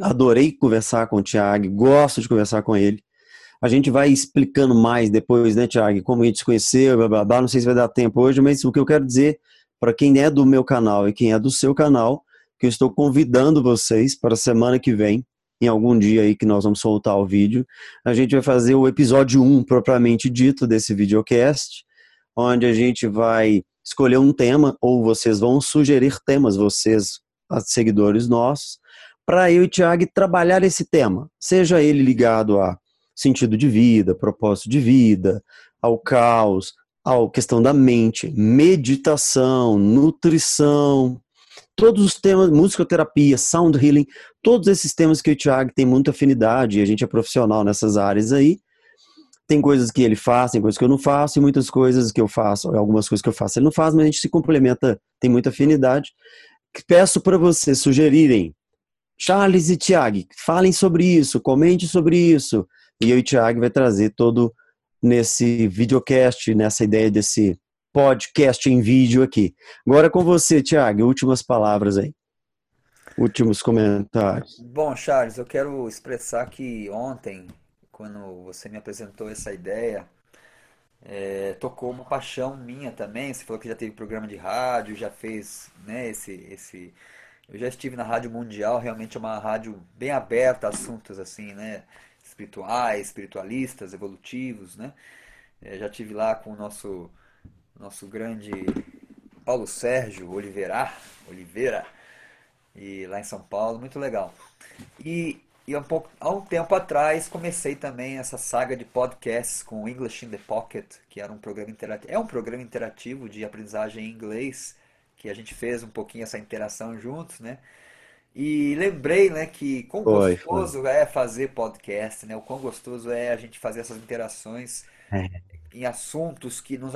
Speaker 1: adorei conversar com o Tiago, gosto de conversar com ele. A gente vai explicando mais depois, né, Tiago, como a gente se conheceu, blá, blá, blá. não sei se vai dar tempo hoje, mas o que eu quero dizer para quem é do meu canal e quem é do seu canal, que eu estou convidando vocês para a semana que vem em algum dia aí que nós vamos soltar o vídeo, a gente vai fazer o episódio 1 propriamente dito desse videocast, onde a gente vai escolher um tema, ou vocês vão sugerir temas, vocês, seguidores nossos, para eu e o Tiago trabalhar esse tema, seja ele ligado a sentido de vida, propósito de vida, ao caos, à questão da mente, meditação, nutrição, todos os temas, musicoterapia, sound healing, todos esses temas que o Thiago tem muita afinidade e a gente é profissional nessas áreas aí. Tem coisas que ele faz, tem coisas que eu não faço, e muitas coisas que eu faço, algumas coisas que eu faço ele não faz, mas a gente se complementa, tem muita afinidade. Peço para vocês sugerirem, Charles e Thiago, falem sobre isso, comente sobre isso, e eu e o Thiago vai trazer todo nesse videocast, nessa ideia desse podcast em vídeo aqui. Agora com você, Tiago, últimas palavras aí. Últimos comentários.
Speaker 2: Bom, Charles, eu quero expressar que ontem, quando você me apresentou essa ideia, é, tocou uma paixão minha também. Você falou que já teve programa de rádio, já fez, né, esse, esse... Eu já estive na Rádio Mundial, realmente é uma rádio bem aberta a assuntos assim, né, espirituais, espiritualistas, evolutivos, né. É, já tive lá com o nosso nosso grande Paulo Sérgio Oliveira, Oliveira e lá em São Paulo, muito legal. E, e um pouco, há um tempo atrás comecei também essa saga de podcasts com English in the Pocket, que era um programa interativo, é um programa interativo de aprendizagem em inglês, que a gente fez um pouquinho essa interação juntos, né? E lembrei, né, que quão
Speaker 1: Foi,
Speaker 2: gostoso
Speaker 1: foi.
Speaker 2: é fazer podcast, né? O quão gostoso é a gente fazer essas interações
Speaker 1: É,
Speaker 2: em assuntos que nos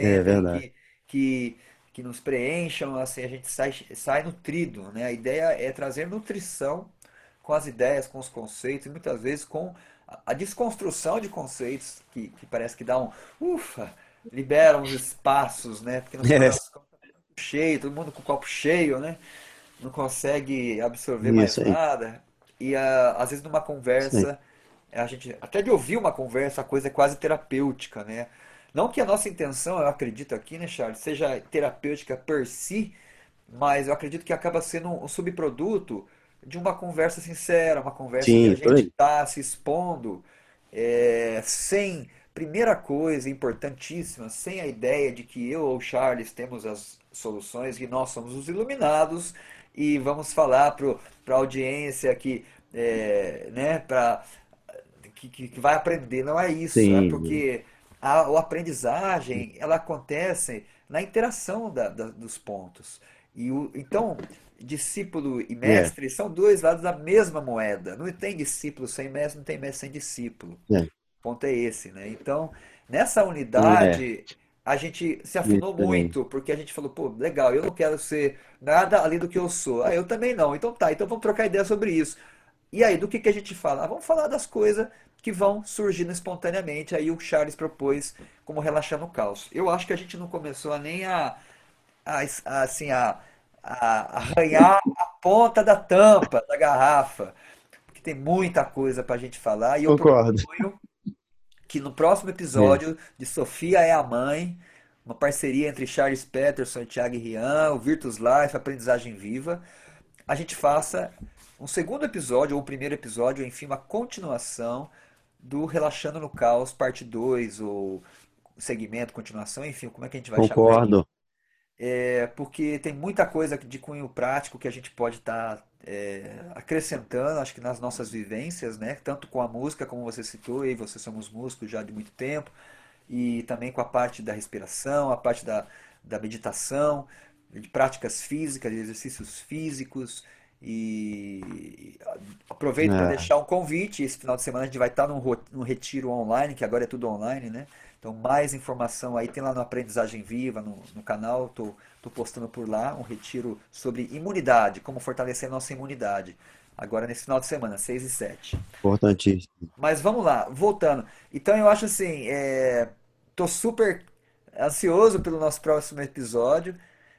Speaker 1: é
Speaker 2: acrescentem,
Speaker 1: verdade.
Speaker 2: que, que, que nos preencham, assim, a gente sai, sai nutrido, né? A ideia é trazer nutrição com as ideias, com os conceitos, e muitas vezes com a desconstrução de conceitos, que, que parece que dá um, ufa, libera uns espaços, né? Porque no final
Speaker 1: É,
Speaker 2: tudo cheio, todo mundo com o copo cheio, né? Não consegue absorver mais
Speaker 1: isso aí.
Speaker 2: nada. E ah, às vezes numa conversa a gente, até de ouvir uma conversa, a coisa é quase terapêutica, né? Não que a nossa intenção, eu acredito aqui, né, Charles, seja terapêutica per si, mas eu acredito que acaba sendo um subproduto de uma conversa sincera, uma conversa que a
Speaker 1: Sim,
Speaker 2: gente está se expondo é, sem, primeira coisa importantíssima, sem a ideia de que eu ou Charles temos as soluções, que nós somos os iluminados e vamos falar para a audiência que, é, né, para que, que- vai aprender. Não é isso, é
Speaker 1: Sim,
Speaker 2: porque a, a aprendizagem ela acontece na interação da- da- dos pontos. E o, então, discípulo e
Speaker 1: é,
Speaker 2: mestre são dois lados da mesma moeda. Não tem discípulo sem mestre, não tem mestre sem discípulo.
Speaker 1: é,
Speaker 2: O ponto é esse, né? Então, nessa
Speaker 1: é,
Speaker 2: unidade, a gente se
Speaker 1: isso
Speaker 2: afinou
Speaker 1: aí.
Speaker 2: muito, porque a gente falou, pô, legal, eu não quero ser nada além do que eu sou. Ah, eu também não. Então tá, então vamos trocar ideia sobre isso. E aí, do que que a gente fala? Ah, vamos falar das coisas que vão surgindo espontaneamente. Aí o Charles propôs como relaxar no caos. Eu acho que a gente não começou a nem a, a, a, assim, a, a arranhar a ponta da tampa da garrafa, porque tem muita coisa para a gente falar. E eu
Speaker 1: Concordo.
Speaker 2: proponho que no próximo
Speaker 1: É,
Speaker 2: episódio de Sofia é a Mãe, uma parceria entre Charles Peterson e Thiago Rian, o Virtus Life, Aprendizagem Viva, a gente faça um segundo episódio, ou o primeiro episódio, enfim, uma continuação do Relaxando no Caos, parte 2 ou segmento, continuação, enfim, como é que a gente vai chamar isso?
Speaker 1: concordo.
Speaker 2: É porque tem muita coisa de cunho prático que a gente pode estar acrescentando, acho que nas nossas vivências, né? Tanto com a música, como você citou, e você somos músicos já de muito tempo, e também com a parte da respiração, a parte da, da meditação, de práticas físicas, de exercícios físicos. E aproveito para
Speaker 1: É,
Speaker 2: deixar um convite. Esse final de semana a gente vai estar num, ro- num retiro online, que agora é tudo online, né? Então, mais informação aí tem lá no Aprendizagem Viva, no, no canal. Tô, tô postando por lá um retiro sobre imunidade, como fortalecer nossa imunidade. Agora nesse final de semana, 6 e 7.
Speaker 1: importantíssimo.
Speaker 2: Mas vamos lá, voltando. Então eu acho assim, é, tô super ansioso pelo nosso próximo episódio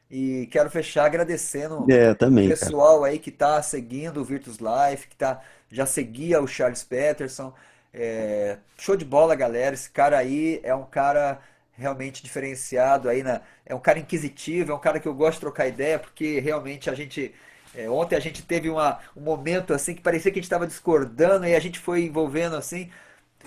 Speaker 2: e quero fechar agradecendo
Speaker 1: É,
Speaker 2: o
Speaker 1: também, cara.
Speaker 2: pessoal aí que está seguindo o Virtus Life, que tá, já seguia o Charles Peterson. É, show de bola, galera. Esse cara aí é um cara realmente diferenciado aí na, é um cara inquisitivo, é um cara que eu gosto de trocar ideia, porque realmente a gente é, ontem a gente teve uma, um momento assim que parecia que a gente estava discordando e a gente foi envolvendo assim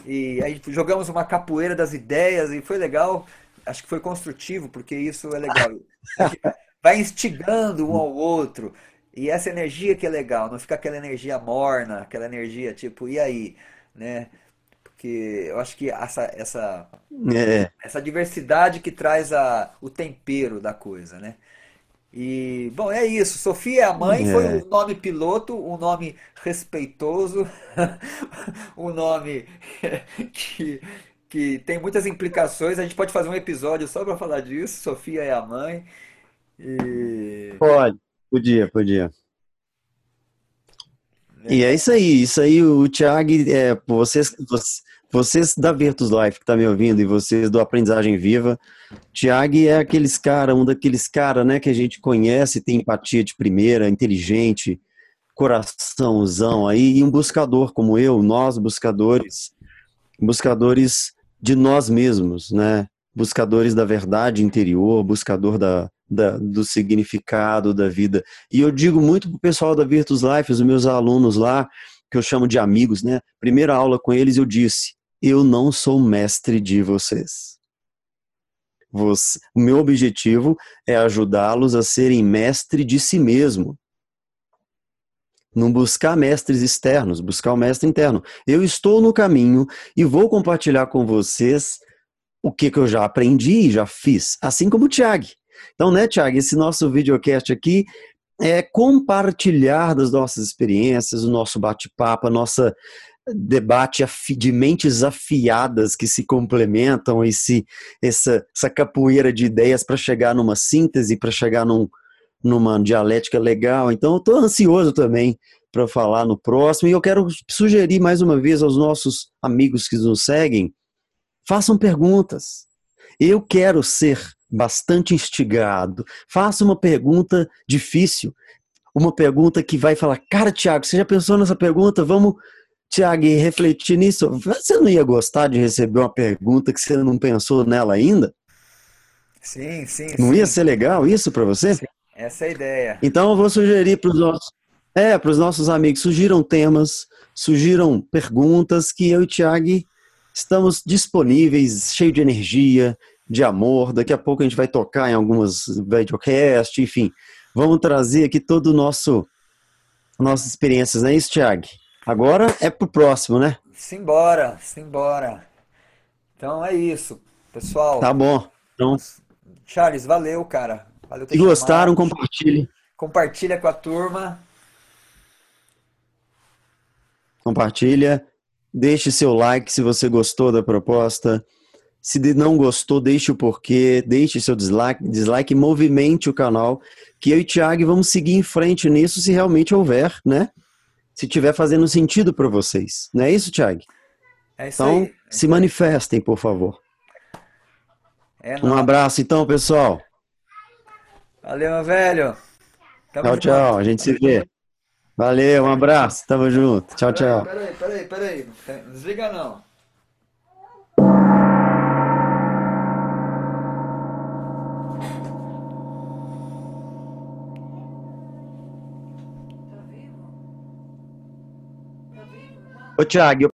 Speaker 2: e aí jogamos uma capoeira das ideias e foi legal. Acho que foi construtivo, porque isso é legal. Vai instigando um ao outro. E essa energia que é legal, não fica aquela energia morna, aquela energia tipo, e aí, né? Porque eu acho que essa, essa,
Speaker 1: É,
Speaker 2: essa diversidade que traz a, o tempero da coisa, né? E, bom, é isso. Sofia é a mãe, foi
Speaker 1: é,
Speaker 2: um nome piloto, um nome respeitoso, um nome que, que tem muitas implicações. A gente pode fazer um episódio só para falar disso. Sofia é a mãe. E,
Speaker 1: pode, podia, podia. E
Speaker 2: né?
Speaker 1: é isso aí, isso aí, o Thiago, é, vocês, vocês, vocês da Virtus Life que tá me ouvindo e vocês do Aprendizagem Viva, Thiago é aqueles cara, um daqueles cara, né, que a gente conhece, tem empatia de primeira, inteligente, coraçãozão aí, e um buscador como eu, nós buscadores, buscadores de nós mesmos, né? Buscadores da verdade interior, buscador da, da- do significado da vida. E eu digo muito pro pessoal da Virtus Life, os meus alunos lá, que eu chamo de amigos, né? Primeira aula com eles eu disse: eu não sou mestre de vocês. Você- o meu objetivo é ajudá-los a serem mestre de si mesmo. Não buscar mestres externos, buscar o mestre interno. Eu estou no caminho e vou compartilhar com vocês o que, que eu já aprendi e já fiz, assim como o Tiago. Então, né, Tiago, esse nosso videocast aqui é compartilhar das nossas experiências, o nosso bate-papo, a nossa debate de mentes afiadas que se complementam e se essa, essa capoeira de ideias para chegar numa síntese, para chegar num, numa dialética legal. Então, eu estou ansioso também para falar no próximo e eu quero sugerir mais uma vez aos nossos amigos que nos seguem, façam perguntas. Eu quero ser bastante instigado. Faça uma pergunta difícil, uma pergunta que vai falar, cara, Tiago, você já pensou nessa pergunta? Vamos Tiago, refletir nisso, você não ia gostar de receber uma pergunta que você não pensou nela ainda?
Speaker 2: Sim, sim.
Speaker 1: Não
Speaker 2: sim.
Speaker 1: ia ser legal isso para você? Sim,
Speaker 2: essa é a ideia.
Speaker 1: Então eu vou sugerir para os nossos, é, para os nossos amigos, sugiram temas, sugiram perguntas que eu e o Tiago estamos disponíveis, cheio de energia, de amor. Daqui a pouco a gente vai tocar em algumas videocasts, enfim. Vamos trazer aqui todo o nosso nossas experiências, não é isso, Tiago? Agora é pro próximo, né?
Speaker 2: Simbora, simbora. Então é isso, pessoal.
Speaker 1: Tá bom. Então,
Speaker 2: Charles, valeu, cara. Valeu
Speaker 1: Se gostaram, compartilhe.
Speaker 2: Compartilha com a turma.
Speaker 1: Compartilha. Deixe seu like se você gostou da proposta. Se não gostou, deixe o porquê, deixe seu dislike, dislike, movimente o canal, que eu e o Thiago vamos seguir em frente nisso se realmente houver, né? Se tiver fazendo sentido para vocês. Não é isso, Thiago?
Speaker 2: É isso
Speaker 1: então,
Speaker 2: aí.
Speaker 1: se manifestem, por favor.
Speaker 2: É
Speaker 1: um abraço, então, pessoal.
Speaker 2: Valeu, meu velho.
Speaker 1: Tamo tchau, tchau. A gente se vê. Valeu, um abraço. Tamo junto. Tchau, tchau.
Speaker 2: Peraí, peraí, peraí. Não desliga, não.
Speaker 1: Ô, Thiago,